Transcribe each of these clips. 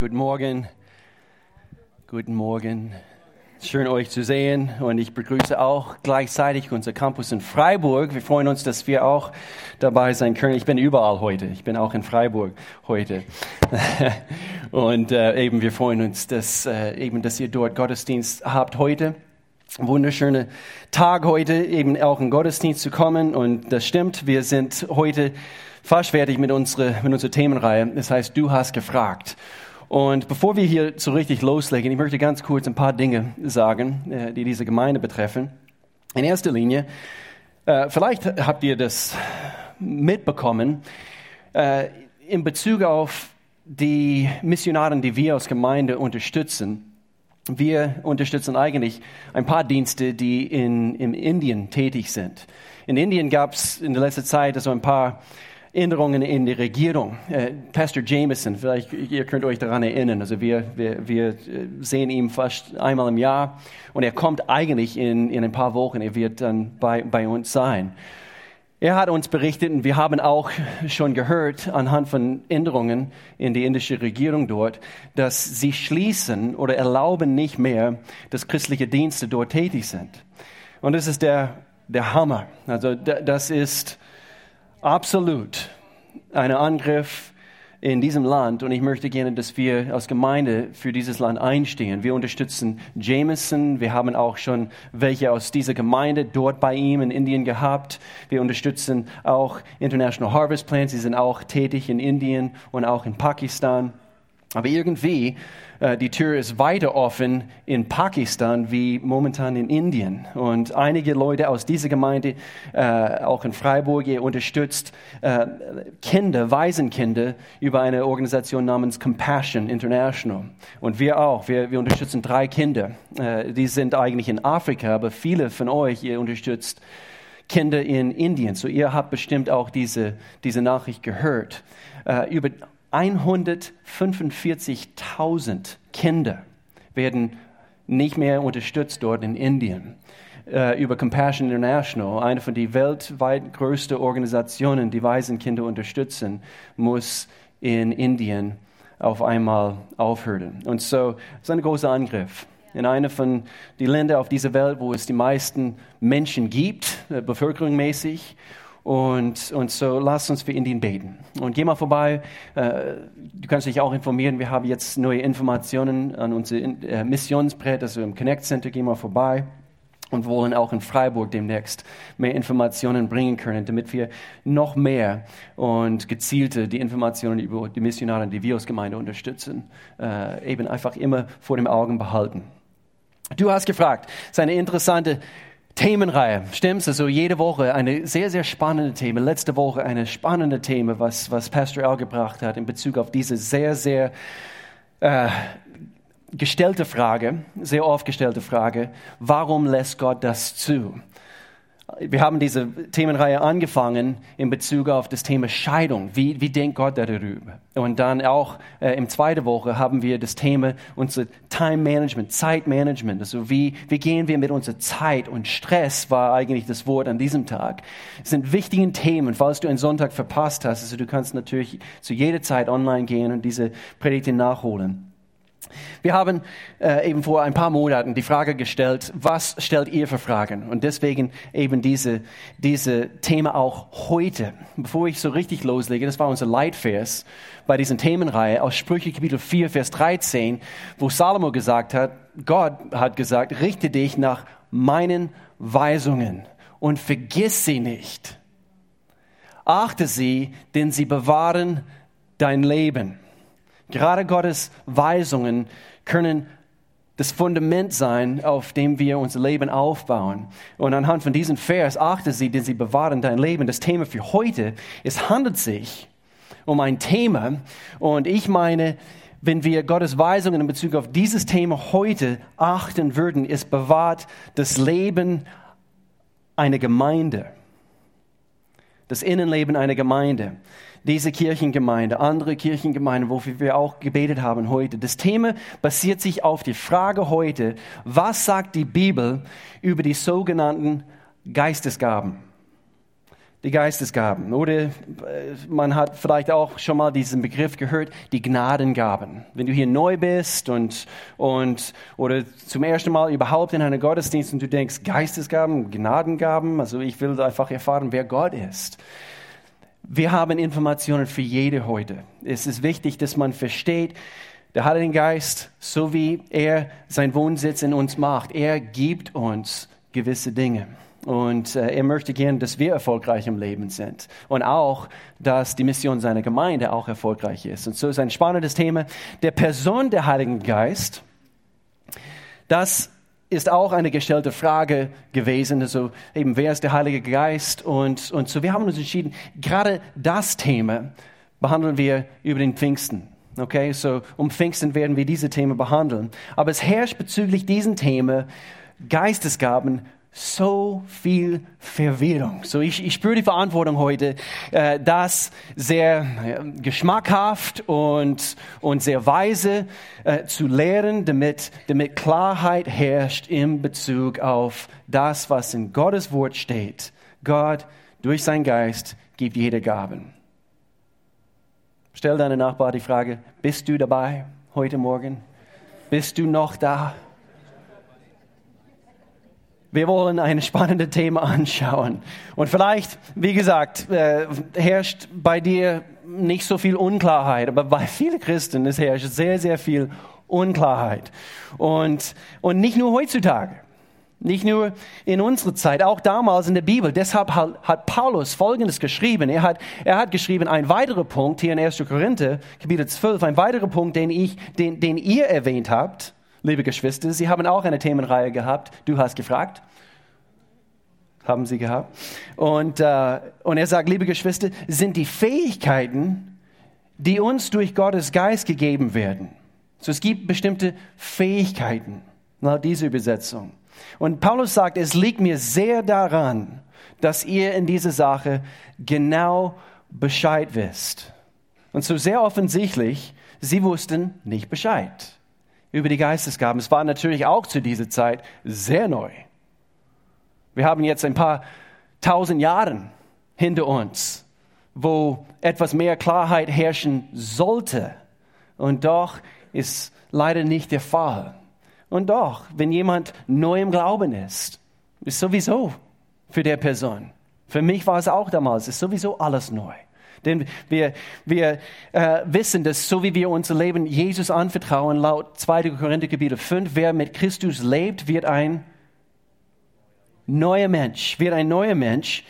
Guten Morgen. Guten Morgen. Schön euch zu sehen und ich begrüße auch gleichzeitig unser Campus in Freiburg. Wir freuen uns, dass wir auch dabei sein können. Ich bin überall heute. Ich bin auch in Freiburg heute. und äh, eben wir freuen uns, dass äh, eben, dass ihr dort Gottesdienst habt heute. Wunderschöner Tag heute, eben auch in Gottesdienst zu kommen. Und das stimmt. Wir sind heute fast fertig mit unserer, mit unserer Themenreihe. Das heißt, du hast gefragt. Und bevor wir hier so richtig loslegen, ich möchte ganz kurz ein paar Dinge sagen, äh, die diese Gemeinde betreffen. In erster Linie, äh, vielleicht habt ihr das mitbekommen, äh, in Bezug auf die Missionaren, die wir als Gemeinde unterstützen. Wir unterstützen eigentlich ein paar Dienste, die in, in Indien tätig sind. In Indien gab es in der letzten Zeit so ein paar Änderungen in der Regierung. Äh, Pastor Jameson, vielleicht ihr könnt euch daran erinnern, also wir, wir, wir äh, sehen ihn fast einmal im Jahr und er kommt eigentlich in, in ein paar Wochen, er wird dann bei, bei uns sein. Er hat uns berichtet und wir haben auch schon gehört anhand von Änderungen in die indische Regierung dort, dass sie schließen oder erlauben nicht mehr, dass christliche Dienste dort tätig sind. Und das ist der, der Hammer. Also das ist absolut ein Angriff in diesem Land und ich möchte gerne, dass wir als Gemeinde für dieses Land einstehen. Wir unterstützen Jameson. Wir haben auch schon welche aus dieser Gemeinde dort bei ihm in Indien gehabt. Wir unterstützen auch International Harvest Plan. Sie sind auch tätig in Indien und auch in Pakistan. Aber irgendwie äh, die Tür ist weiter offen in Pakistan wie momentan in Indien. Und einige Leute aus dieser Gemeinde, äh, auch in Freiburg, ihr unterstützt äh, Kinder, Waisenkinder über eine Organisation namens Compassion International. Und wir auch, wir, wir unterstützen drei Kinder. Äh, die sind eigentlich in Afrika, aber viele von euch, ihr unterstützt Kinder in Indien. So ihr habt bestimmt auch diese, diese Nachricht gehört. Äh, über 145.000 Kinder werden nicht mehr unterstützt dort in Indien. Äh, über Compassion International, eine von den weltweit größten Organisationen, die Waisenkinder unterstützen, muss in Indien auf einmal aufhören. Und so, es ist ein großer Angriff in einer von den Ländern auf dieser Welt, wo es die meisten Menschen gibt, äh, bevölkerungsmäßig. Und, und so lass uns für Indien beten. Und geh mal vorbei. Äh, du kannst dich auch informieren. Wir haben jetzt neue Informationen an unser äh, Missionsbrett, also im Connect Center. Geh mal vorbei. Und wollen auch in Freiburg demnächst mehr Informationen bringen können, damit wir noch mehr und gezielte die Informationen über die Missionare und die Virusgemeinde unterstützen, äh, eben einfach immer vor dem Augen behalten. Du hast gefragt, es ist eine interessante Themenreihe, stimmt's? Also jede Woche eine sehr, sehr spannende Thema. Letzte Woche eine spannende Thema, was, was Pastor Al gebracht hat in Bezug auf diese sehr, sehr äh, gestellte Frage, sehr oft gestellte Frage, warum lässt Gott das zu? Wir haben diese Themenreihe angefangen in Bezug auf das Thema Scheidung. Wie, wie denkt Gott darüber? Und dann auch äh, im zweiten Woche haben wir das Thema unser Time Management, Zeitmanagement. Also wie, wie gehen wir mit unserer Zeit? Und Stress war eigentlich das Wort an diesem Tag. Es sind wichtige Themen. Falls du einen Sonntag verpasst hast, also du kannst natürlich zu jeder Zeit online gehen und diese Predigten nachholen. Wir haben äh, eben vor ein paar Monaten die Frage gestellt, was stellt ihr für Fragen? Und deswegen eben diese, diese Thema auch heute. Bevor ich so richtig loslege, das war unser Leitvers bei diesen Themenreihe aus Sprüche Kapitel 4, Vers 13, wo Salomo gesagt hat, Gott hat gesagt, richte dich nach meinen Weisungen und vergiss sie nicht. Achte sie, denn sie bewahren dein Leben. Gerade Gottes Weisungen können das Fundament sein, auf dem wir unser Leben aufbauen. Und anhand von diesem Vers achte sie, denn sie bewahren dein Leben. Das Thema für heute, es handelt sich um ein Thema. Und ich meine, wenn wir Gottes Weisungen in Bezug auf dieses Thema heute achten würden, es bewahrt das Leben einer Gemeinde. Das Innenleben einer Gemeinde diese Kirchengemeinde, andere Kirchengemeinden, wofür wir auch gebetet haben heute. Das Thema basiert sich auf die Frage heute, was sagt die Bibel über die sogenannten Geistesgaben? die Geistesgaben. Oder äh, man hat vielleicht auch schon mal diesen Begriff gehört, die Gnadengaben. Wenn du hier neu bist und, und oder zum ersten Mal überhaupt in einem Gottesdienst und du denkst, Geistesgaben, Gnadengaben, also ich will einfach erfahren, wer Gott ist. Wir haben Informationen für jede heute. Es ist wichtig, dass man versteht, der Heilige Geist, so wie er seinen Wohnsitz in uns macht, er gibt uns gewisse Dinge. Und äh, er möchte gern, dass wir erfolgreich im Leben sind. Und auch, dass die Mission seiner Gemeinde auch erfolgreich ist. Und so ist ein spannendes Thema. Der Person der Heiligen Geist, das ist auch eine gestellte Frage gewesen. Also eben, wer ist der Heilige Geist? Und, und so, wir haben uns entschieden, gerade das Thema behandeln wir über den Pfingsten. Okay, so um Pfingsten werden wir diese Themen behandeln. Aber es herrscht bezüglich diesen Themen Geistesgaben so viel Verwirrung. So ich, ich spüre die Verantwortung heute, äh, das sehr äh, geschmackhaft und, und sehr weise äh, zu lehren, damit, damit Klarheit herrscht in Bezug auf das, was in Gottes Wort steht. Gott durch sein Geist gibt jede Gaben. Stell deine Nachbar die Frage, bist du dabei heute Morgen? Bist du noch da? Wir wollen ein spannendes Thema anschauen. Und vielleicht, wie gesagt, äh, herrscht bei dir nicht so viel Unklarheit, aber bei vielen Christen es herrscht sehr, sehr viel Unklarheit. Und, und nicht nur heutzutage. Nicht nur in unserer Zeit, auch damals in der Bibel. Deshalb hat Paulus Folgendes geschrieben. Er hat, er hat geschrieben, ein weiterer Punkt hier in 1. Korinther, Kapitel 12, ein weiterer Punkt, den, ich, den, den ihr erwähnt habt, liebe Geschwister. Sie haben auch eine Themenreihe gehabt. Du hast gefragt. Haben sie gehabt. Und, äh, und er sagt, liebe Geschwister, sind die Fähigkeiten, die uns durch Gottes Geist gegeben werden. So, es gibt bestimmte Fähigkeiten nach dieser Übersetzung. Und Paulus sagt, es liegt mir sehr daran, dass ihr in dieser Sache genau Bescheid wisst. Und so sehr offensichtlich, sie wussten nicht Bescheid über die Geistesgaben. Es war natürlich auch zu dieser Zeit sehr neu. Wir haben jetzt ein paar tausend Jahre hinter uns, wo etwas mehr Klarheit herrschen sollte. Und doch ist leider nicht der Fall. Und doch, wenn jemand neu im Glauben ist, ist sowieso für der Person. Für mich war es auch damals, ist sowieso alles neu. Denn wir, wir äh, wissen, dass so wie wir unser Leben Jesus anvertrauen, laut 2. Korinther Kapitel 5, wer mit Christus lebt, wird ein neuer Mensch, wird ein neuer Mensch.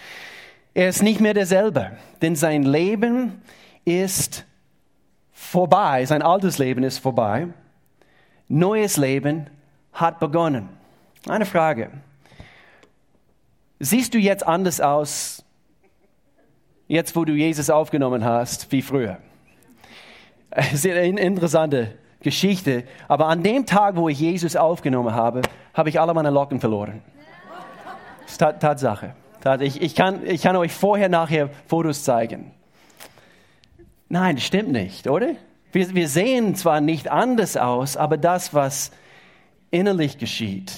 Er ist nicht mehr derselbe, denn sein Leben ist vorbei, sein altes Leben ist vorbei. Neues Leben hat begonnen. Eine Frage. Siehst du jetzt anders aus jetzt wo du Jesus aufgenommen hast, wie früher. Eine interessante Geschichte, aber an dem Tag, wo ich Jesus aufgenommen habe, habe ich alle meine Locken verloren. Tatsache. Ich, ich, kann, ich kann euch vorher, nachher Fotos zeigen. Nein, stimmt nicht, oder? Wir, wir sehen zwar nicht anders aus, aber das, was innerlich geschieht,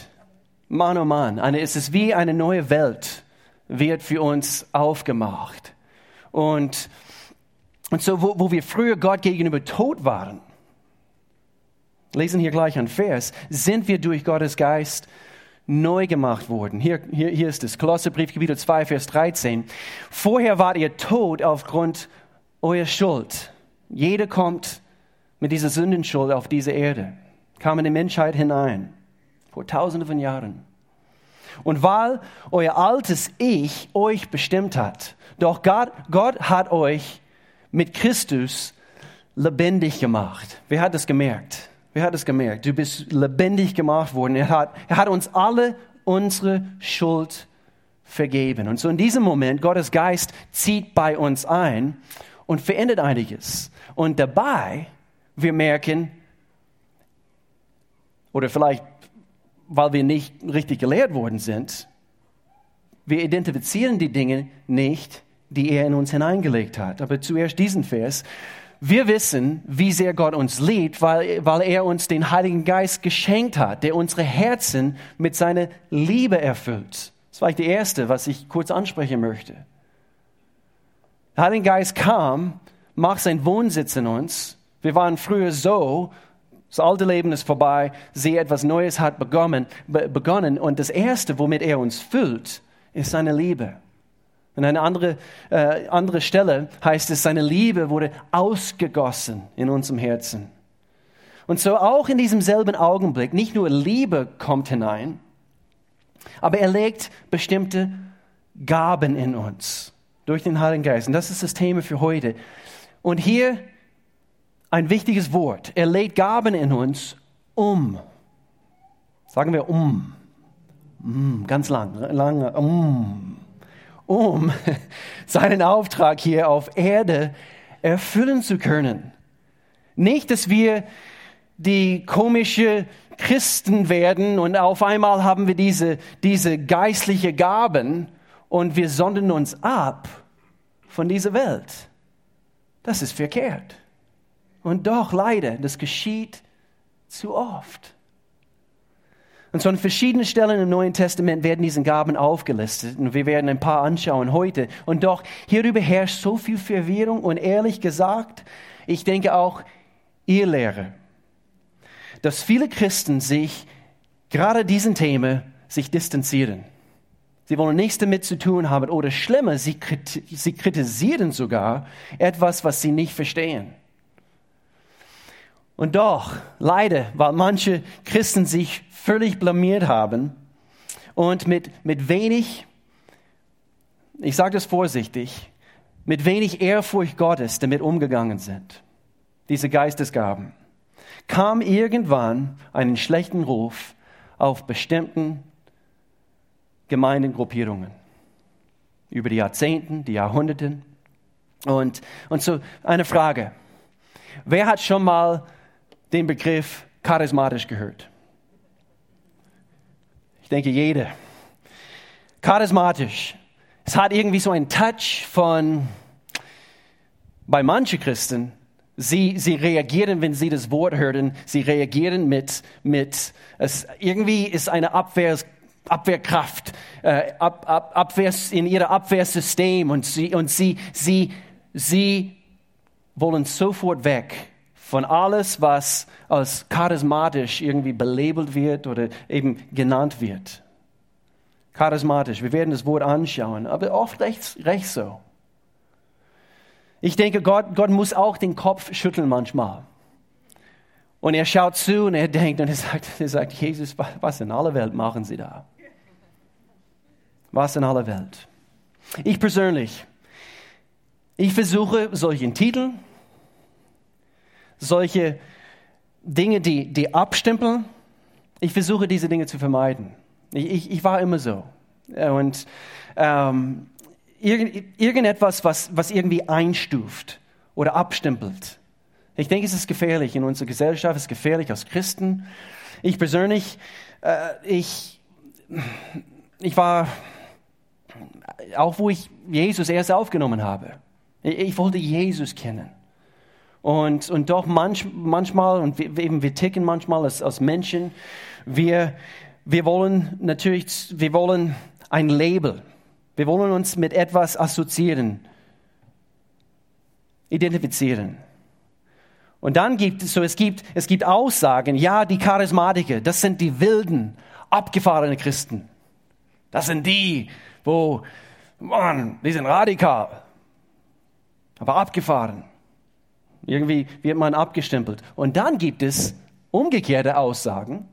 Mann oh Mann, eine, es ist wie eine neue Welt, wird für uns aufgemacht. Und, und so, wo, wo wir früher Gott gegenüber tot waren, lesen hier gleich ein Vers, sind wir durch Gottes Geist neu gemacht worden. Hier, hier, hier ist es, Kolosserbrief, Kapitel 2, Vers 13. Vorher wart ihr tot aufgrund eurer Schuld. Jeder kommt mit dieser Sündenschuld auf diese Erde, kam in die Menschheit hinein, vor tausenden von Jahren. Und weil euer altes Ich euch bestimmt hat, doch Gott, Gott hat euch mit Christus lebendig gemacht. Wer hat das gemerkt? Wer hat das gemerkt? Du bist lebendig gemacht worden. Er hat, er hat uns alle unsere Schuld vergeben. Und so in diesem Moment, Gottes Geist zieht bei uns ein und verändert einiges. Und dabei, wir merken, oder vielleicht weil wir nicht richtig gelehrt worden sind, wir identifizieren die Dinge nicht, die er in uns hineingelegt hat. Aber zuerst diesen Vers. Wir wissen, wie sehr Gott uns liebt, weil, weil er uns den Heiligen Geist geschenkt hat, der unsere Herzen mit seiner Liebe erfüllt. Das war die erste, was ich kurz ansprechen möchte. Der Heilige Geist kam, macht seinen Wohnsitz in uns. Wir waren früher so, das alte Leben ist vorbei, sie etwas Neues hat begonnen, begonnen und das Erste, womit er uns füllt, ist seine Liebe. An einer andere, äh, andere Stelle heißt es, seine Liebe wurde ausgegossen in unserem Herzen. Und so auch in diesem selben Augenblick, nicht nur Liebe kommt hinein, aber er legt bestimmte Gaben in uns durch den Heiligen Geist. Und das ist das Thema für heute. Und hier ein wichtiges Wort. Er legt Gaben in uns um. Sagen wir um. Mm, ganz lang, lange um. Um seinen Auftrag hier auf Erde erfüllen zu können. Nicht, dass wir die komische Christen werden und auf einmal haben wir diese, diese geistliche Gaben und wir sondern uns ab von dieser Welt. Das ist verkehrt. Und doch leider, das geschieht zu oft. Und so an verschiedenen Stellen im Neuen Testament werden diese Gaben aufgelistet und wir werden ein paar anschauen heute. Und doch hierüber herrscht so viel Verwirrung und ehrlich gesagt, ich denke auch ihr Lehre, dass viele Christen sich gerade diesen Themen sich distanzieren. Sie wollen nichts damit zu tun haben oder schlimmer, sie kritisieren sogar etwas, was sie nicht verstehen. Und doch, leider, weil manche Christen sich völlig blamiert haben und mit, mit wenig, ich sage das vorsichtig, mit wenig Ehrfurcht Gottes damit umgegangen sind, diese Geistesgaben, kam irgendwann einen schlechten Ruf auf bestimmten Gemeindengruppierungen. Über die Jahrzehnten, die Jahrhunderten. Und, und so eine Frage. Wer hat schon mal den Begriff charismatisch gehört? Ich denke, jeder. Charismatisch. Es hat irgendwie so einen Touch von, bei manchen Christen, sie, sie reagieren, wenn sie das Wort hören, sie reagieren mit, mit es, irgendwie ist eine Abwehr, Abwehrkraft, äh, ab, ab, Abwehrs, in ihrem Abwehrsystem und sie, und sie, sie, sie wollen sofort weg von alles, was als charismatisch irgendwie belabelt wird oder eben genannt wird. Charismatisch, wir werden das Wort anschauen, aber oft recht, recht so. Ich denke, Gott, Gott muss auch den Kopf schütteln manchmal. Und er schaut zu und er denkt und er sagt, er sagt Jesus, was in aller Welt machen Sie da? Was in aller Welt? Ich persönlich, ich versuche solchen Titeln, solche Dinge, die, die abstempeln, ich versuche diese Dinge zu vermeiden. Ich, ich, ich war immer so. Und ähm, irgend, irgendetwas, was, was irgendwie einstuft oder abstempelt, ich denke, es ist gefährlich in unserer Gesellschaft, es ist gefährlich als Christen. Ich persönlich, äh, ich, ich war, auch wo ich Jesus erst aufgenommen habe, ich, ich wollte Jesus kennen. Und, und doch manch, manchmal, und wir, eben wir ticken manchmal als, als Menschen, wir, wir wollen natürlich, wir wollen ein Label. Wir wollen uns mit etwas assoziieren, identifizieren. Und dann gibt es so, es gibt, es gibt Aussagen, ja, die Charismatiker, das sind die wilden, abgefahrenen Christen. Das sind die, wo, Mann, die sind radikal, aber abgefahren. Irgendwie wird man abgestempelt. Und dann gibt es umgekehrte Aussagen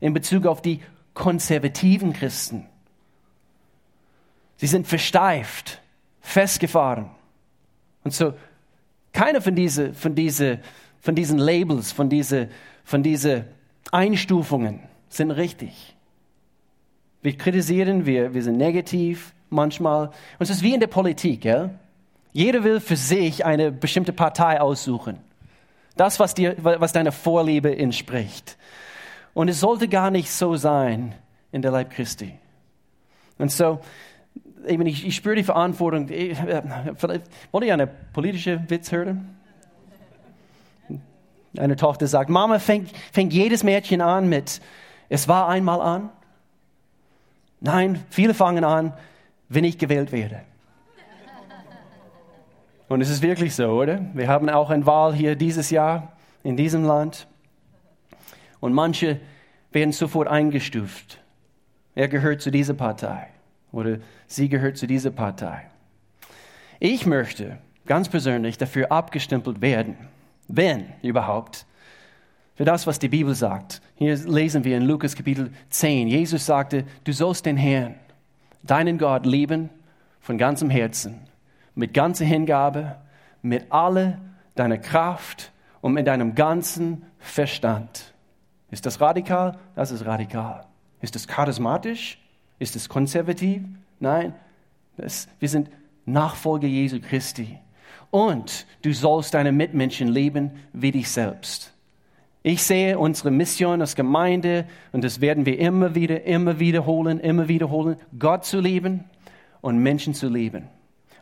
in Bezug auf die konservativen Christen. Sie sind versteift, festgefahren. Und so keine von, diese, von, diese, von diesen Labels, von diesen von diese Einstufungen sind richtig. Wir kritisieren, wir, wir sind negativ manchmal. Und es ist wie in der Politik. Ja? Jeder will für sich eine bestimmte Partei aussuchen. Das, was, dir, was deiner Vorliebe entspricht. Und es sollte gar nicht so sein in der Leib Christi. Und so, eben, ich, ich spüre die Verantwortung. Ich, äh, wollt ihr eine politische Witz hören? Eine Tochter sagt, Mama, fängt, fängt jedes Mädchen an mit, es war einmal an? Nein, viele fangen an, wenn ich gewählt werde. Und es ist wirklich so, oder? Wir haben auch eine Wahl hier dieses Jahr in diesem Land. Und manche werden sofort eingestuft. Er gehört zu dieser Partei oder sie gehört zu dieser Partei. Ich möchte ganz persönlich dafür abgestempelt werden, wenn überhaupt, für das, was die Bibel sagt. Hier lesen wir in Lukas Kapitel 10. Jesus sagte, du sollst den Herrn, deinen Gott lieben von ganzem Herzen, mit ganzer Hingabe, mit aller deiner Kraft und mit deinem ganzen Verstand. Ist das radikal? Das ist radikal. Ist das charismatisch? Ist es konservativ? Nein, das, wir sind Nachfolger Jesu Christi. Und du sollst deine Mitmenschen lieben wie dich selbst. Ich sehe unsere Mission als Gemeinde, und das werden wir immer wieder, immer wiederholen, immer wiederholen, Gott zu lieben und Menschen zu lieben.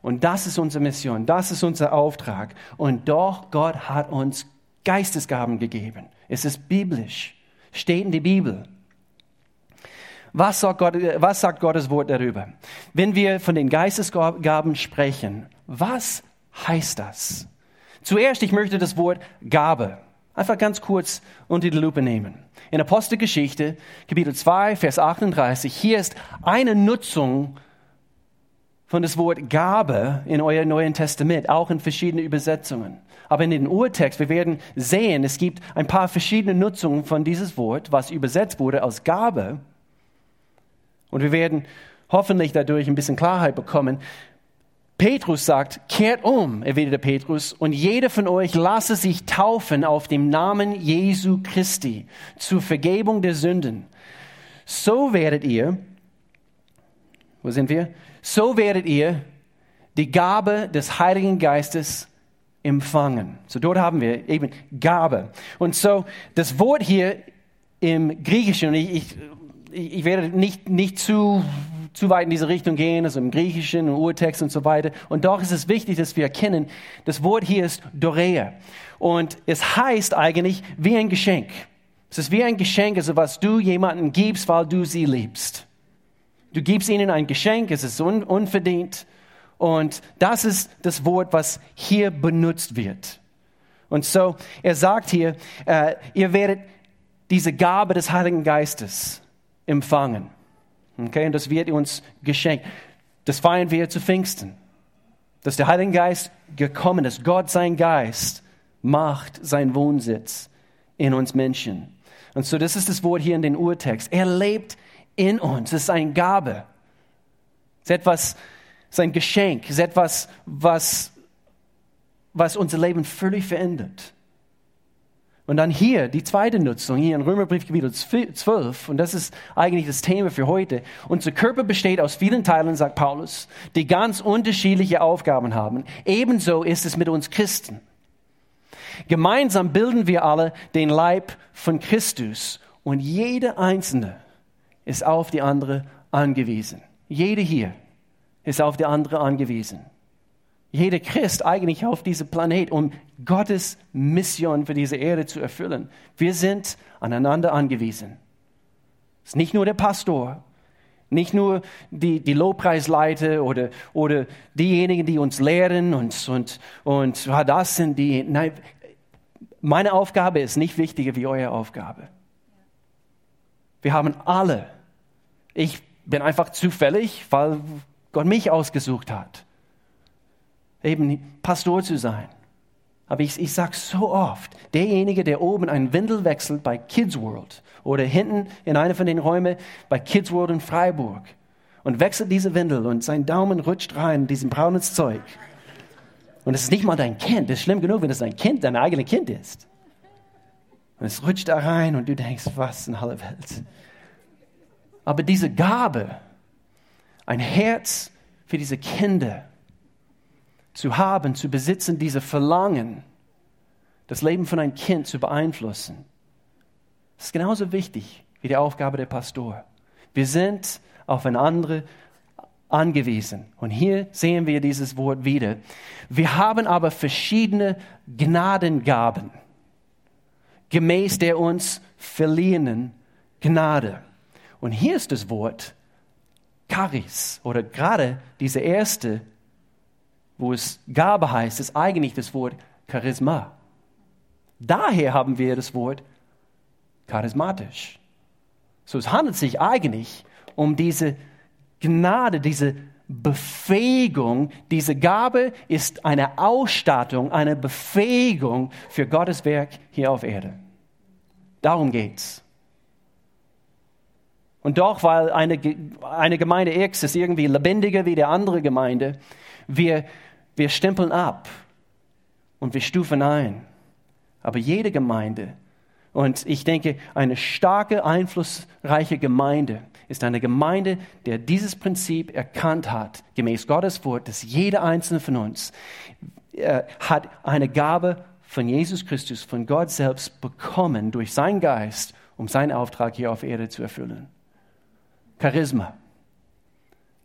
Und das ist unsere Mission, das ist unser Auftrag. Und doch, Gott hat uns Geistesgaben gegeben. Es ist biblisch, steht in der Bibel. Was sagt, Gott, was sagt Gottes Wort darüber? Wenn wir von den Geistesgaben sprechen, was heißt das? Zuerst, ich möchte das Wort Gabe Einfach ganz kurz unter die Lupe nehmen. In Apostelgeschichte, Kapitel 2, Vers 38, hier ist eine Nutzung von das Wort Gabe in euer Neuen Testament, auch in verschiedenen Übersetzungen. Aber in den Urtext, wir werden sehen, es gibt ein paar verschiedene Nutzungen von dieses Wort, was übersetzt wurde als Gabe. Und wir werden hoffentlich dadurch ein bisschen Klarheit bekommen, Petrus sagt, kehrt um, erwiderte Petrus, und jeder von euch lasse sich taufen auf dem Namen Jesu Christi zur Vergebung der Sünden. So werdet ihr, wo sind wir? So werdet ihr die Gabe des Heiligen Geistes empfangen. So dort haben wir eben Gabe. Und so das Wort hier im Griechischen, und ich, ich, ich werde nicht, nicht zu zu weit in diese Richtung gehen, also im Griechischen, im Urtext und so weiter. Und doch ist es wichtig, dass wir erkennen, das Wort hier ist Dorea. Und es heißt eigentlich wie ein Geschenk. Es ist wie ein Geschenk, also was du jemandem gibst, weil du sie liebst. Du gibst ihnen ein Geschenk, es ist un unverdient. Und das ist das Wort, was hier benutzt wird. Und so, er sagt hier, äh, ihr werdet diese Gabe des Heiligen Geistes empfangen. Okay, und das wird uns geschenkt. Das feiern wir zu Pfingsten. Dass der Heilige Geist gekommen ist. Gott, sein Geist, macht seinen Wohnsitz in uns Menschen. Und so, das ist das Wort hier in den Urtext. Er lebt in uns. Es ist eine Gabe. Es ist etwas, es ist ein Geschenk. Es ist etwas, was, was unser Leben völlig verändert. Und dann hier die zweite Nutzung, hier in Römerbrief Kapitel 12, und das ist eigentlich das Thema für heute. Unser Körper besteht aus vielen Teilen, sagt Paulus, die ganz unterschiedliche Aufgaben haben. Ebenso ist es mit uns Christen. Gemeinsam bilden wir alle den Leib von Christus und jede einzelne ist auf die andere angewiesen. Jede hier ist auf die andere angewiesen jeder Christ eigentlich auf diesem Planet, um Gottes Mission für diese Erde zu erfüllen. Wir sind aneinander angewiesen. Es ist nicht nur der Pastor, nicht nur die, die Lobpreisleiter oder, oder diejenigen, die uns lehren und, und, und ja, das sind die. Nein, meine Aufgabe ist nicht wichtiger wie eure Aufgabe. Wir haben alle. Ich bin einfach zufällig, weil Gott mich ausgesucht hat eben Pastor zu sein. Aber ich, ich sage so oft, derjenige, der oben einen Windel wechselt bei Kids World oder hinten in einer von den Räumen bei Kids World in Freiburg und wechselt diese Windel und sein Daumen rutscht rein in diesem braunes Zeug. Und es ist nicht mal dein Kind. Das ist schlimm genug, wenn es dein Kind, dein eigenes Kind ist. Und es rutscht da rein und du denkst, was in aller Welt. Aber diese Gabe, ein Herz für diese Kinder, zu haben, zu besitzen, diese Verlangen, das Leben von einem Kind zu beeinflussen, ist genauso wichtig wie die Aufgabe der Pastor. Wir sind aufeinander angewiesen. Und hier sehen wir dieses Wort wieder. Wir haben aber verschiedene Gnadengaben, gemäß der uns verliehenen Gnade. Und hier ist das Wort Charis oder gerade diese erste wo es Gabe heißt, ist eigentlich das Wort Charisma. Daher haben wir das Wort charismatisch. So, es handelt sich eigentlich um diese Gnade, diese Befähigung. Diese Gabe ist eine Ausstattung, eine Befähigung für Gottes Werk hier auf Erde. Darum geht's. Und doch, weil eine, eine Gemeinde X ist irgendwie lebendiger wie die andere Gemeinde, wir, wir stempeln ab und wir stufen ein. Aber jede Gemeinde, und ich denke, eine starke, einflussreiche Gemeinde ist eine Gemeinde, der dieses Prinzip erkannt hat, gemäß Gottes Wort, dass jeder einzelne von uns äh, hat eine Gabe von Jesus Christus, von Gott selbst bekommen durch seinen Geist, um seinen Auftrag hier auf Erde zu erfüllen. Charisma.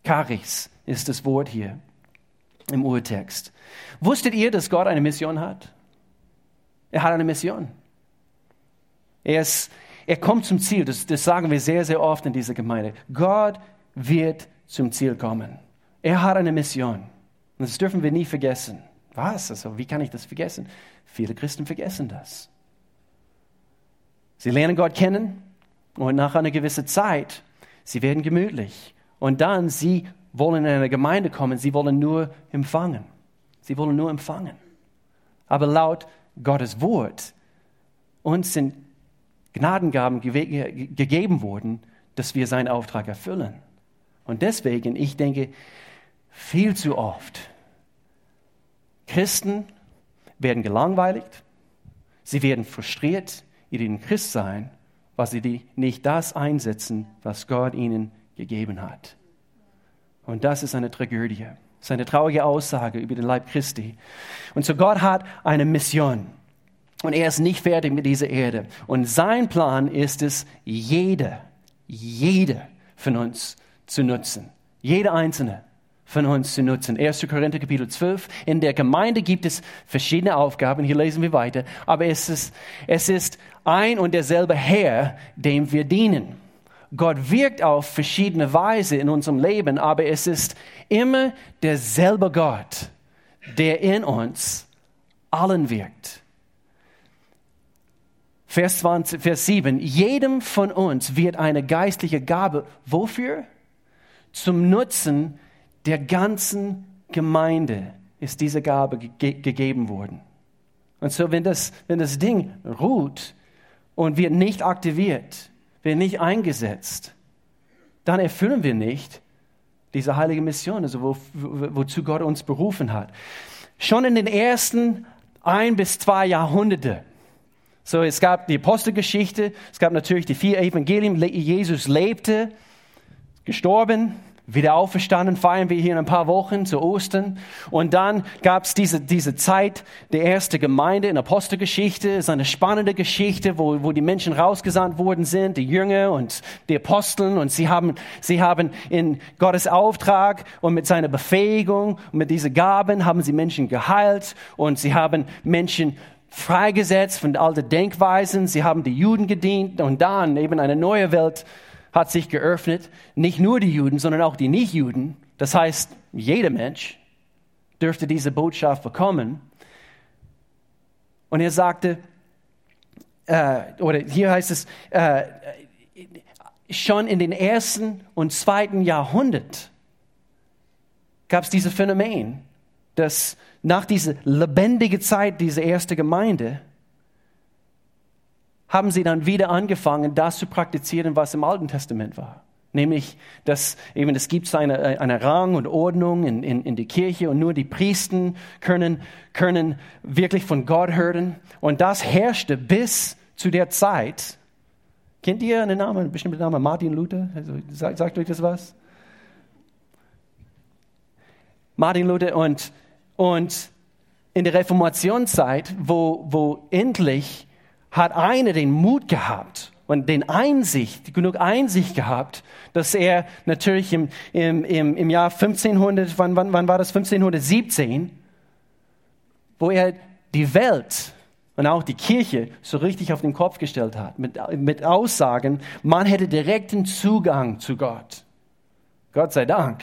Charis ist das Wort hier im Urtext. Wusstet ihr, dass Gott eine Mission hat? Er hat eine Mission. Er, ist, er kommt zum Ziel. Das, das sagen wir sehr, sehr oft in dieser Gemeinde. Gott wird zum Ziel kommen. Er hat eine Mission. Und das dürfen wir nie vergessen. Was? Also, wie kann ich das vergessen? Viele Christen vergessen das. Sie lernen Gott kennen und nach einer gewissen Zeit Sie werden gemütlich. Und dann, sie wollen in eine Gemeinde kommen, sie wollen nur empfangen. Sie wollen nur empfangen. Aber laut Gottes Wort, uns sind Gnadengaben gegeben worden, dass wir seinen Auftrag erfüllen. Und deswegen, ich denke, viel zu oft, Christen werden gelangweilt, sie werden frustriert in ihrem Christsein weil sie nicht das einsetzen, was Gott ihnen gegeben hat. Und das ist eine Tragödie. Das ist eine traurige Aussage über den Leib Christi. Und so Gott hat eine Mission. Und er ist nicht fertig mit dieser Erde. Und sein Plan ist es, jede, jede von uns zu nutzen. Jede einzelne von uns zu nutzen. 1. Korinther Kapitel 12. In der Gemeinde gibt es verschiedene Aufgaben. Hier lesen wir weiter. Aber es ist, es ist ein und derselbe Herr, dem wir dienen. Gott wirkt auf verschiedene Weise in unserem Leben, aber es ist immer derselbe Gott, der in uns allen wirkt. Vers, 20, Vers 7. Jedem von uns wird eine geistliche Gabe, wofür? Zum Nutzen der ganzen Gemeinde ist diese Gabe ge gegeben worden. Und so, wenn das, wenn das Ding ruht und wird nicht aktiviert, wird nicht eingesetzt, dann erfüllen wir nicht diese heilige Mission, also wo, wo, wozu Gott uns berufen hat. Schon in den ersten ein bis zwei Jahrhunderte. So, es gab die Apostelgeschichte, es gab natürlich die vier Evangelien. Jesus lebte, gestorben, wieder auferstanden, feiern wir hier in ein paar Wochen zu Ostern. Und dann gab es diese, diese Zeit der ersten Gemeinde in Apostelgeschichte. Es ist eine spannende Geschichte, wo, wo die Menschen rausgesandt worden sind, die Jünger und die Aposteln. Und sie haben, sie haben in Gottes Auftrag und mit seiner Befähigung und mit diesen Gaben haben sie Menschen geheilt und sie haben Menschen freigesetzt von alten Denkweisen. Sie haben die Juden gedient und dann eben eine neue Welt hat sich geöffnet. Nicht nur die Juden, sondern auch die Nichtjuden. Das heißt, jeder Mensch dürfte diese Botschaft bekommen. Und er sagte, äh, oder hier heißt es, äh, schon in den ersten und zweiten Jahrhundert gab es dieses Phänomen, dass nach dieser lebendigen Zeit dieser ersten Gemeinde haben sie dann wieder angefangen, das zu praktizieren, was im Alten Testament war. Nämlich, dass eben es gibt eine, eine Rang und Ordnung in, in, in die Kirche und nur die Priester können, können wirklich von Gott hören. Und das herrschte bis zu der Zeit. Kennt ihr einen Namen, einen bestimmten Namen? Martin Luther? Also, sagt, sagt euch das was? Martin Luther und, und in der Reformationszeit, wo, wo endlich hat einer den Mut gehabt und den Einsicht, genug Einsicht gehabt, dass er natürlich im, im, im, im Jahr 1500, wann, wann, wann war das? 1517, wo er die Welt und auch die Kirche so richtig auf den Kopf gestellt hat, mit, mit Aussagen, man hätte direkten Zugang zu Gott. Gott sei Dank.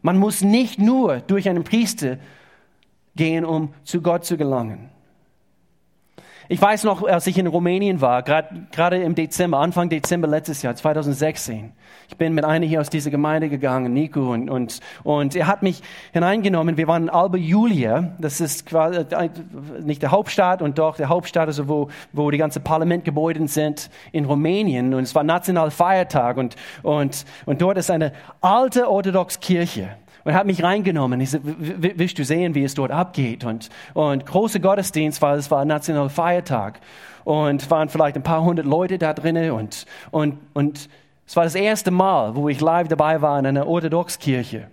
Man muss nicht nur durch einen Priester gehen, um zu Gott zu gelangen. Ich weiß noch, als ich in Rumänien war, gerade im Dezember, Anfang Dezember letztes Jahr, 2016. Ich bin mit einer hier aus dieser Gemeinde gegangen, Nico, und, und, und er hat mich hineingenommen. Wir waren in Alba Julia, das ist quasi äh, nicht der Hauptstadt und doch der Hauptstadt, also wo, wo die ganzen Parlamentgebäude sind in Rumänien. Und es war nationaler Feiertag und, und, und dort ist eine alte orthodoxe Kirche und hat mich reingenommen. Ich sagte, willst du sehen, wie es dort abgeht? Und, und große Gottesdienst, weil es war ein nationaler Feiertag. Und waren vielleicht ein paar hundert Leute da drinnen. Und, und, und es war das erste Mal, wo ich live dabei war in einer Orthodoxkirche.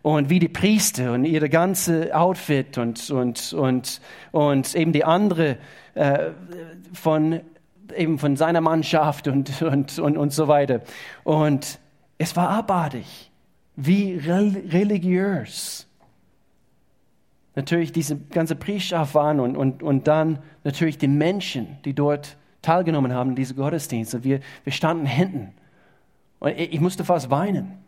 Und wie die Priester und ihre ganze Outfit und, und, und, und eben die andere äh, von, eben von seiner Mannschaft und, und, und, und so weiter. Und es war abartig wie religiös. Natürlich diese ganze Priesterschaft waren und, und, und dann natürlich die Menschen, die dort teilgenommen haben diese Gottesdienste. Wir, wir standen hinten und ich musste fast weinen.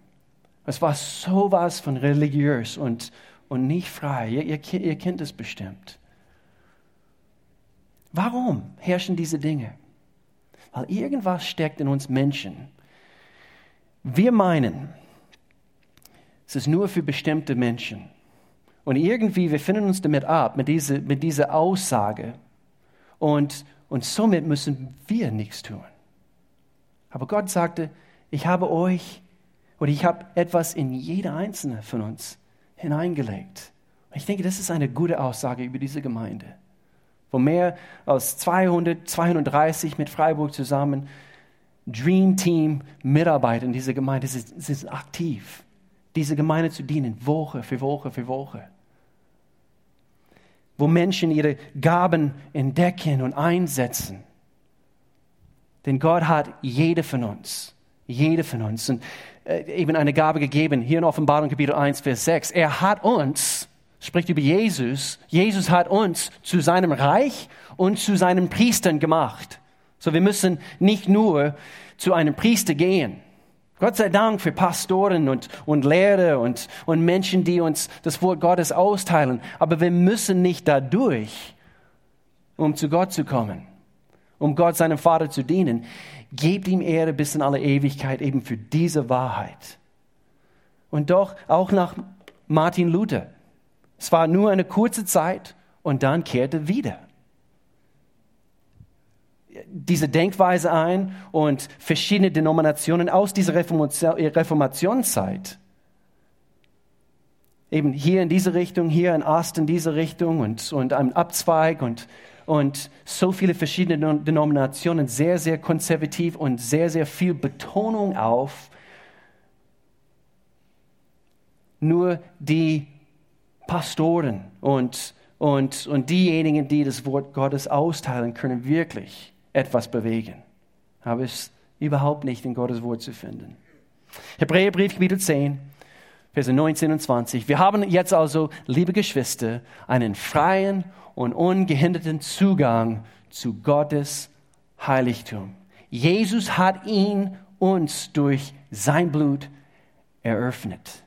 Es war sowas von religiös und, und nicht frei. Ihr, ihr, ihr kennt es bestimmt. Warum herrschen diese Dinge? Weil irgendwas steckt in uns Menschen. Wir meinen, es ist nur für bestimmte Menschen. Und irgendwie, wir finden uns damit ab, mit dieser, mit dieser Aussage. Und, und somit müssen wir nichts tun. Aber Gott sagte, ich habe euch oder ich habe etwas in jeder einzelne von uns hineingelegt. Ich denke, das ist eine gute Aussage über diese Gemeinde. Wo mehr als 200, 230 mit Freiburg zusammen Dream Team Mitarbeiter in dieser Gemeinde sind, sind aktiv diese Gemeinde zu dienen, Woche für Woche für Woche. Wo Menschen ihre Gaben entdecken und einsetzen. Denn Gott hat jede von uns, jede von uns, und, äh, eben eine Gabe gegeben, hier in Offenbarung Kapitel 1, Vers 6. Er hat uns, spricht über Jesus, Jesus hat uns zu seinem Reich und zu seinen Priestern gemacht. So, wir müssen nicht nur zu einem Priester gehen, Gott sei Dank für Pastoren und, und Lehrer und, und Menschen, die uns das Wort Gottes austeilen. Aber wir müssen nicht dadurch, um zu Gott zu kommen, um Gott seinem Vater zu dienen. Gebt ihm Ehre bis in alle Ewigkeit eben für diese Wahrheit. Und doch auch nach Martin Luther. Es war nur eine kurze Zeit und dann kehrte wieder diese Denkweise ein und verschiedene Denominationen aus dieser Reformationszeit. Eben hier in diese Richtung, hier in Ost in diese Richtung und, und ein Abzweig und, und so viele verschiedene Denominationen, sehr, sehr konservativ und sehr, sehr viel Betonung auf nur die Pastoren und, und, und diejenigen, die das Wort Gottes austeilen können, wirklich etwas bewegen. Aber es ist überhaupt nicht in Gottes Wort zu finden. Hebräerbrief, Kapitel 10, Verse 19 und 20. Wir haben jetzt also, liebe Geschwister, einen freien und ungehinderten Zugang zu Gottes Heiligtum. Jesus hat ihn uns durch sein Blut eröffnet.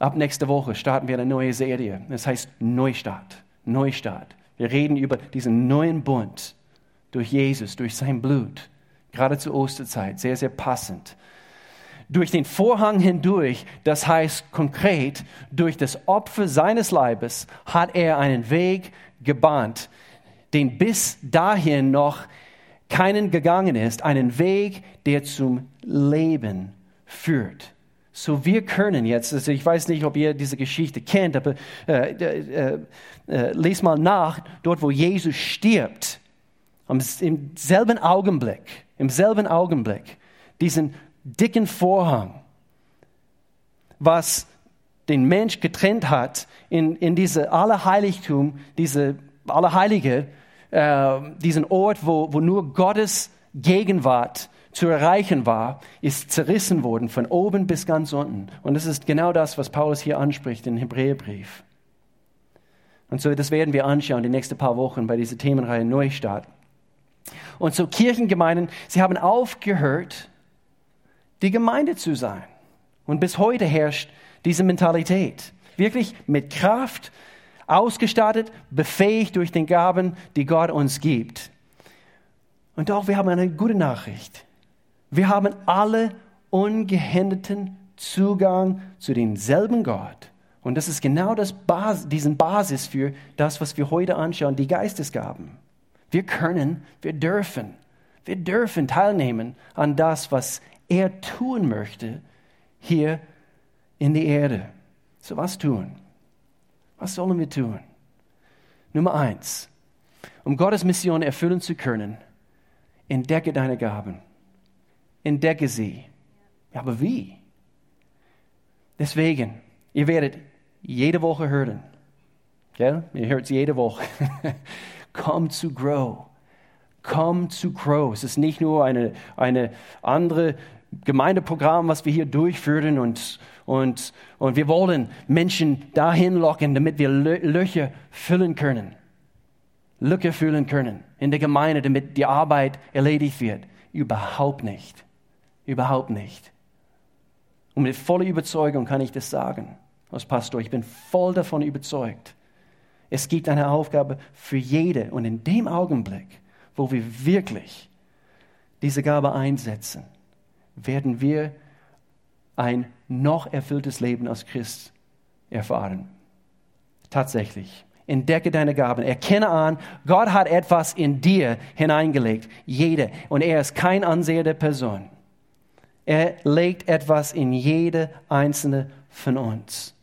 Ab nächste Woche starten wir eine neue Serie. Das heißt Neustart. Neustart. Wir reden über diesen neuen Bund durch Jesus, durch sein Blut, gerade zur Osterzeit, sehr, sehr passend. Durch den Vorhang hindurch, das heißt konkret, durch das Opfer seines Leibes hat er einen Weg gebahnt, den bis dahin noch keinen gegangen ist, einen Weg, der zum Leben führt. So wir können jetzt, also ich weiß nicht, ob ihr diese Geschichte kennt, aber äh, äh, äh, lest mal nach, dort wo Jesus stirbt, im selben Augenblick, im selben Augenblick, diesen dicken Vorhang, was den Mensch getrennt hat in, in diese Allerheiligtum, diese Allerheilige, äh, diesen Ort, wo, wo nur Gottes Gegenwart zu erreichen war, ist zerrissen worden von oben bis ganz unten. Und das ist genau das, was Paulus hier anspricht im Hebräerbrief. Und so, das werden wir anschauen die nächsten paar Wochen bei dieser Themenreihe Neustart. Und so Kirchengemeinden, sie haben aufgehört, die Gemeinde zu sein. Und bis heute herrscht diese Mentalität. Wirklich mit Kraft ausgestattet, befähigt durch den Gaben, die Gott uns gibt. Und doch, wir haben eine gute Nachricht. Wir haben alle ungehinderten Zugang zu demselben Gott. Und das ist genau das Bas diesen Basis für das, was wir heute anschauen, die Geistesgaben. Wir können, wir dürfen, wir dürfen teilnehmen an das, was er tun möchte hier in der Erde. So was tun? Was sollen wir tun? Nummer eins, um Gottes Mission erfüllen zu können, entdecke deine Gaben. Entdecke sie. Ja, aber wie? Deswegen, ihr werdet jede Woche hören. Gell? Ihr hört es jede Woche. Come to grow. Come to grow. Es ist nicht nur eine, eine andere Gemeindeprogramm, was wir hier durchführen und, und, und wir wollen Menschen dahin locken, damit wir Löcher füllen können. Lücke füllen können in der Gemeinde, damit die Arbeit erledigt wird. Überhaupt nicht. Überhaupt nicht. Und mit voller Überzeugung kann ich das sagen, als Pastor. Ich bin voll davon überzeugt. Es gibt eine Aufgabe für jede. Und in dem Augenblick, wo wir wirklich diese Gabe einsetzen, werden wir ein noch erfülltes Leben als Christ erfahren. Tatsächlich. Entdecke deine Gaben. Erkenne an, Gott hat etwas in dir hineingelegt. Jede. Und er ist kein Anseher der Person. Er legt etwas in jede einzelne von uns.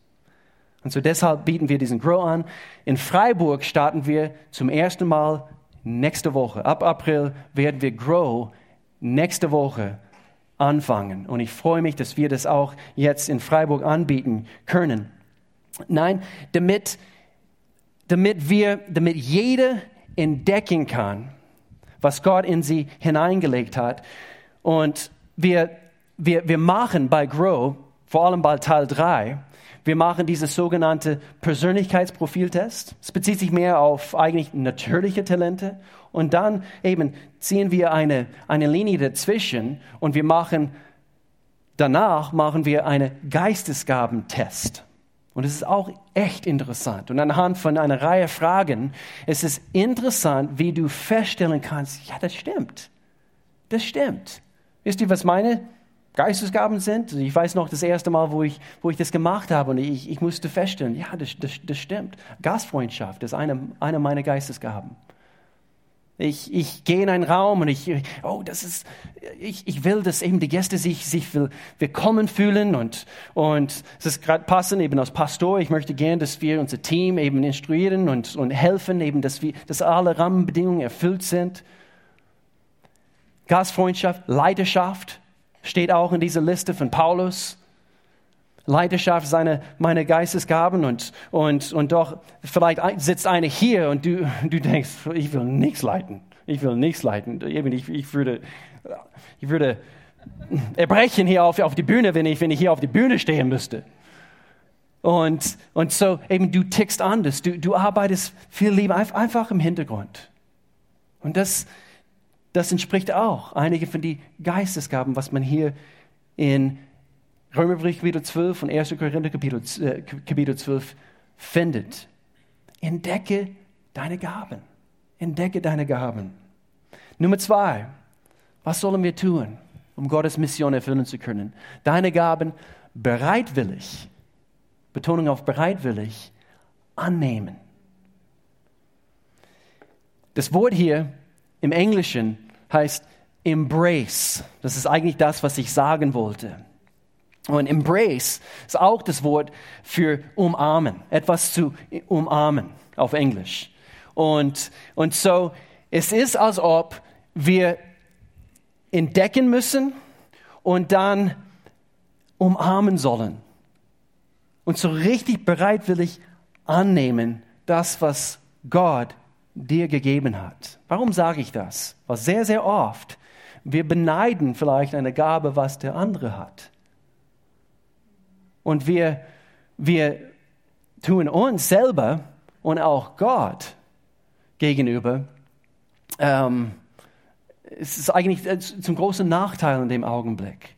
Und so deshalb bieten wir diesen Grow an. In Freiburg starten wir zum ersten Mal nächste Woche. Ab April werden wir Grow nächste Woche anfangen. Und ich freue mich, dass wir das auch jetzt in Freiburg anbieten können. Nein, damit, damit wir, damit jeder entdecken kann, was Gott in sie hineingelegt hat. Und wir wir, wir machen bei Grow, vor allem bei Teil 3, wir machen dieses sogenannte Persönlichkeitsprofiltest. Es bezieht sich mehr auf eigentlich natürliche Talente. Und dann eben ziehen wir eine, eine Linie dazwischen und wir machen, danach machen wir einen Geistesgabentest. Und es ist auch echt interessant. Und anhand von einer Reihe Fragen ist es interessant, wie du feststellen kannst, ja, das stimmt. Das stimmt. Wisst ihr, was meine Geistesgaben sind. Ich weiß noch das erste Mal, wo ich, wo ich das gemacht habe und ich, ich musste feststellen, ja, das, das, das stimmt. Gastfreundschaft ist eine, eine meiner Geistesgaben. Ich, ich gehe in einen Raum und ich, oh, das ist, ich, ich will, dass eben die Gäste sich, sich willkommen fühlen und, und es ist gerade passend, eben als Pastor, ich möchte gern, dass wir unser Team eben instruieren und, und helfen, eben, dass wir, dass alle Rahmenbedingungen erfüllt sind. Gastfreundschaft, Leidenschaft, steht auch in dieser Liste von Paulus. Leidenschaft ist eine meiner Geistesgaben und, und, und doch vielleicht sitzt eine hier und du, du denkst, ich will nichts leiten. Ich will nichts leiten. Ich, ich, würde, ich würde erbrechen hier auf, auf die Bühne, wenn ich, wenn ich hier auf die Bühne stehen müsste. Und, und so eben du tickst anders. Du, du arbeitest viel lieber einfach im Hintergrund. Und das, das entspricht auch einige von den Geistesgaben, was man hier in Römerbrief Kapitel 12 und 1. Korinther Kapitel, äh, Kapitel 12 findet. Entdecke deine Gaben. Entdecke deine Gaben. Nummer zwei. Was sollen wir tun, um Gottes Mission erfüllen zu können? Deine Gaben bereitwillig, Betonung auf bereitwillig, annehmen. Das Wort hier im Englischen heißt embrace. Das ist eigentlich das, was ich sagen wollte. Und embrace ist auch das Wort für umarmen, etwas zu umarmen auf Englisch. Und, und so, es ist, als ob wir entdecken müssen und dann umarmen sollen. Und so richtig bereitwillig annehmen, das, was Gott dir gegeben hat. Warum sage ich das? Weil sehr, sehr oft wir beneiden vielleicht eine Gabe, was der andere hat. Und wir, wir tun uns selber und auch Gott gegenüber, ähm, es ist eigentlich äh, zum großen Nachteil in dem Augenblick.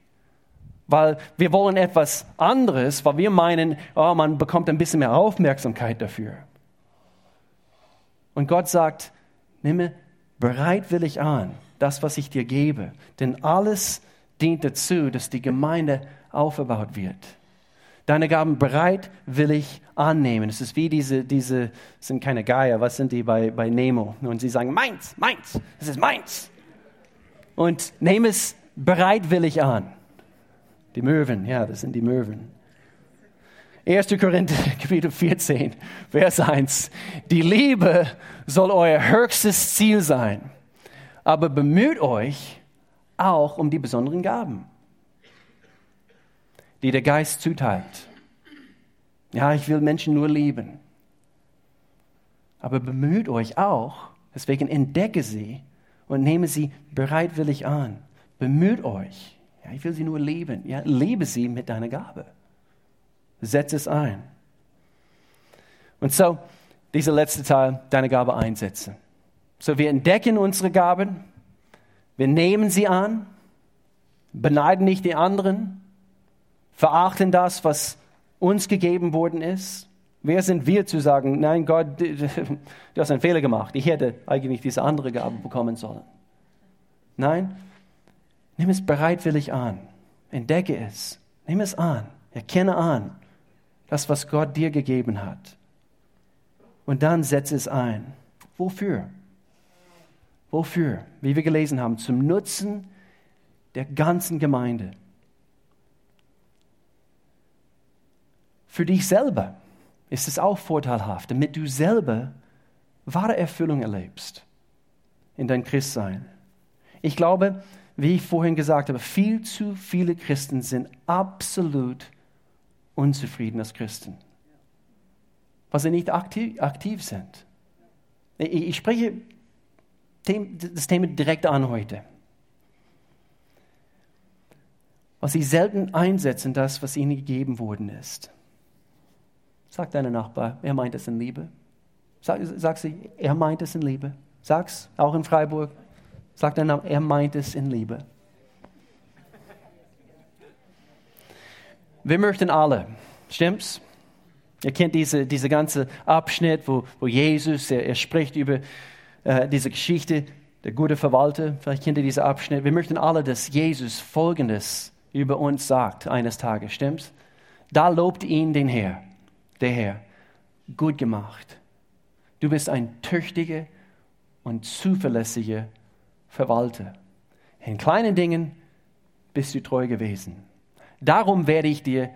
Weil wir wollen etwas anderes, weil wir meinen, oh, man bekommt ein bisschen mehr Aufmerksamkeit dafür. Und Gott sagt, nehme bereitwillig an, das, was ich dir gebe. Denn alles dient dazu, dass die Gemeinde aufgebaut wird. Deine Gaben bereitwillig annehmen. Es ist wie diese, diese sind keine Geier, was sind die bei, bei Nemo? Und sie sagen, meins, meins, es ist meins. Und nehme es bereitwillig an. Die Möwen, ja, das sind die Möwen. 1. Korinther Kapitel 14, Vers 1. Die Liebe soll euer höchstes Ziel sein, aber bemüht euch auch um die besonderen Gaben, die der Geist zuteilt. Ja, ich will Menschen nur lieben. Aber bemüht euch auch, deswegen entdecke sie und nehme sie bereitwillig an. Bemüht euch. Ja, ich will sie nur lieben. Ja, liebe sie mit deiner Gabe. Setz es ein. Und so, dieser letzte Teil, deine Gabe einsetzen. So, wir entdecken unsere Gaben, wir nehmen sie an, beneiden nicht die anderen, verachten das, was uns gegeben worden ist. Wer sind wir zu sagen, nein, Gott, du hast einen Fehler gemacht, ich hätte eigentlich diese andere Gabe bekommen sollen. Nein, nimm es bereitwillig an, entdecke es, nimm es an, erkenne an, das, was Gott dir gegeben hat. Und dann setze es ein. Wofür? Wofür? Wie wir gelesen haben, zum Nutzen der ganzen Gemeinde. Für dich selber ist es auch vorteilhaft, damit du selber wahre Erfüllung erlebst in dein Christsein. Ich glaube, wie ich vorhin gesagt habe, viel zu viele Christen sind absolut unzufrieden als Christen, weil sie nicht aktiv, aktiv sind. Ich, spreche das Thema direkt an heute. Weil sie selten einsetzen das, was ihnen gegeben worden ist. Sag deinem Nachbar, er meint es in Liebe. Sag, sag sie, er meint es in Liebe. Sag's, auch in Freiburg. Sag deinem Nachbar, er meint es in Liebe. Wir möchten alle, stimmt's? Ihr kennt diese, diese ganze Abschnitt, wo, wo Jesus, er, er spricht über äh, diese Geschichte, der gute Verwalter. Vielleicht kennt ihr diesen Abschnitt. Wir möchten alle, dass Jesus Folgendes über uns sagt eines Tages, stimmt's? Da lobt ihn den Herr, der Herr. Gut gemacht. Du bist ein tüchtiger und zuverlässiger Verwalter. In kleinen Dingen bist du treu gewesen. Darum werde ich dir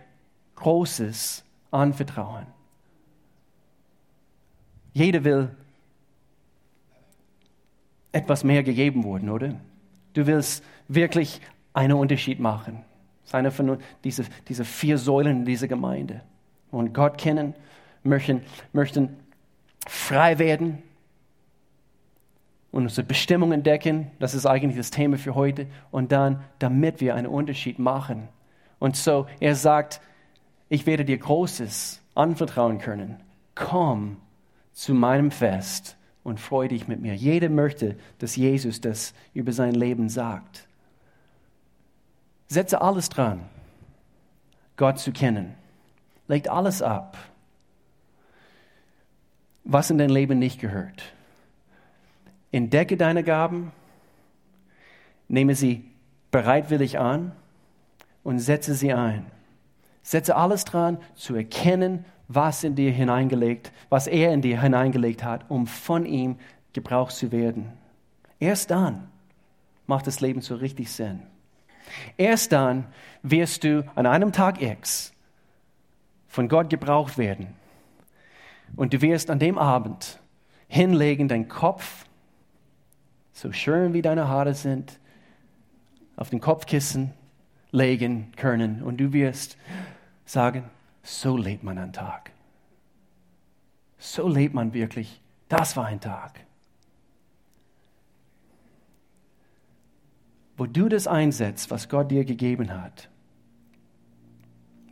Großes anvertrauen. Jeder will etwas mehr gegeben worden, oder? Du willst wirklich einen Unterschied machen. Das ist eine von diesen diese vier Säulen dieser Gemeinde. Und Gott kennen, möchten, möchten frei werden und unsere Bestimmung entdecken. Das ist eigentlich das Thema für heute. Und dann, damit wir einen Unterschied machen, und so, er sagt, ich werde dir Großes anvertrauen können. Komm zu meinem Fest und freue dich mit mir. Jeder möchte, dass Jesus das über sein Leben sagt. Setze alles dran, Gott zu kennen. Legt alles ab, was in dein Leben nicht gehört. Entdecke deine Gaben, nehme sie bereitwillig an und setze sie ein. Setze alles dran, zu erkennen, was in dir hineingelegt, was er in dir hineingelegt hat, um von ihm gebraucht zu werden. Erst dann macht das Leben so richtig Sinn. Erst dann wirst du an einem Tag X von Gott gebraucht werden. Und du wirst an dem Abend hinlegen, deinen Kopf, so schön wie deine Haare sind, auf den Kopfkissen legen können und du wirst sagen, so lebt man einen Tag. So lebt man wirklich. Das war ein Tag. Wo du das einsetzt, was Gott dir gegeben hat,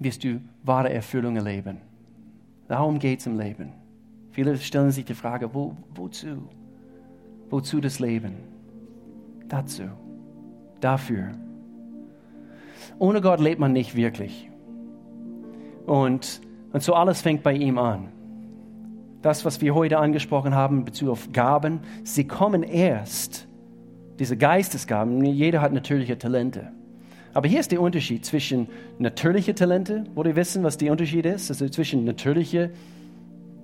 wirst du wahre Erfüllung erleben. Darum geht es im Leben. Viele stellen sich die Frage, wo, wozu? Wozu das Leben? Dazu. Dafür. Ohne Gott lebt man nicht wirklich. Und, und so alles fängt bei ihm an. das, was wir heute angesprochen haben in Bezug auf Gaben, sie kommen erst, diese Geistesgaben, jeder hat natürliche Talente. Aber hier ist der Unterschied zwischen natürliche Talente, wo wir wissen, was der Unterschied ist, also zwischen natürliche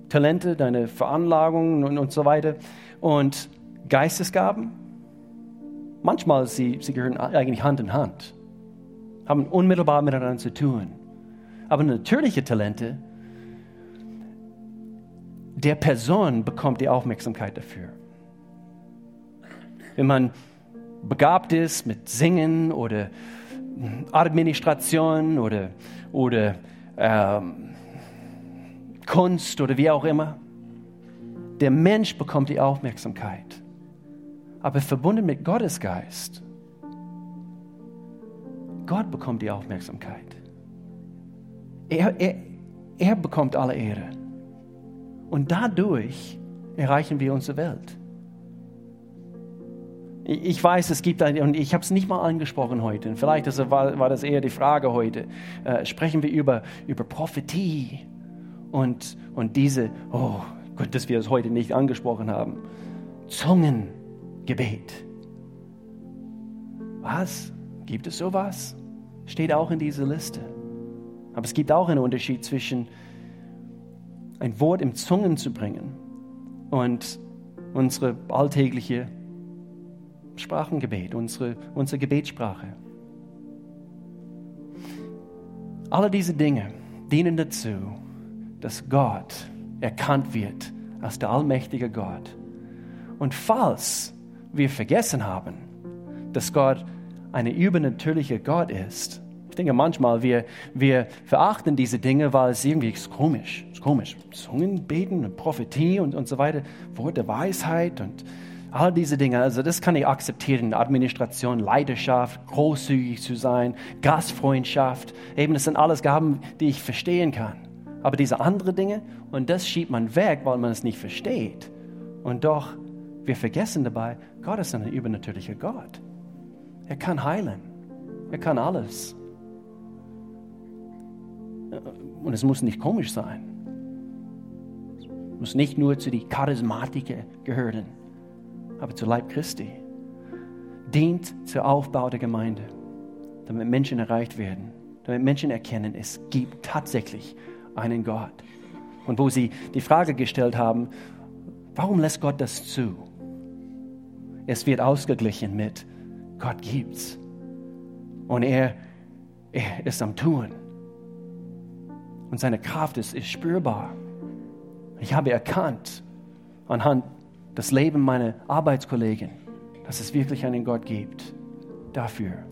Talente, deine Veranlagungen und, und so weiter, und Geistesgaben. Manchmal sie, sie gehören eigentlich Hand in Hand, haben unmittelbar miteinander zu tun. Aber natürliche Talente, der Person bekommt die Aufmerksamkeit dafür. Wenn man begabt ist mit Singen oder Administration oder, oder ähm, Kunst oder wie auch immer, der Mensch bekommt die Aufmerksamkeit. Aber verbunden mit Gottes Geist, Gott bekommt die Aufmerksamkeit. Er, er, er bekommt alle Ehre. Und dadurch erreichen wir unsere Welt. Ich weiß, es gibt ein, und ich habe es nicht mal angesprochen heute. Vielleicht war, war das eher die Frage heute. Äh, sprechen wir über, über Prophetie und, und diese, oh Gott, dass wir es heute nicht angesprochen haben. Zungengebet. Was? Gibt es sowas? Steht auch in dieser Liste. Aber es gibt auch einen Unterschied zwischen ein Wort im Zungen zu bringen und unsere alltägliche Sprachengebet, unsere, unsere Gebetssprache. Alle diese Dinge dienen dazu, dass Gott erkannt wird als der allmächtige Gott. Und falls wir vergessen haben, dass Gott ein übernatürlicher Gott ist, ich denke manchmal, wir, wir verachten diese Dinge, weil es irgendwie ist komisch, ist komisch. Zungen beten, Prophetie und, und so weiter, Wort der Weisheit und all diese Dinge. Also das kann ich akzeptieren. Administration, Leidenschaft, großzügig zu sein, Gastfreundschaft. Eben, das sind alles Gaben, die ich verstehen kann. Aber diese anderen Dinge, und das schiebt man weg, weil man es nicht versteht. Und doch, wir vergessen dabei, Gott ist ein übernatürlicher Gott. Er kann heilen. Er kann alles. Und es muss nicht komisch sein. Es muss nicht nur zu den Charismatiker gehören, aber zu Leib Christi. Dient zum Aufbau der Gemeinde, damit Menschen erreicht werden, damit Menschen erkennen, es gibt tatsächlich einen Gott. Und wo sie die Frage gestellt haben, warum lässt Gott das zu? Es wird ausgeglichen mit, Gott gibt's. Und er, er ist am Tun. Und seine Kraft ist, ist spürbar. Ich habe erkannt, anhand des Lebens meiner Arbeitskollegen, dass es wirklich einen Gott gibt. Dafür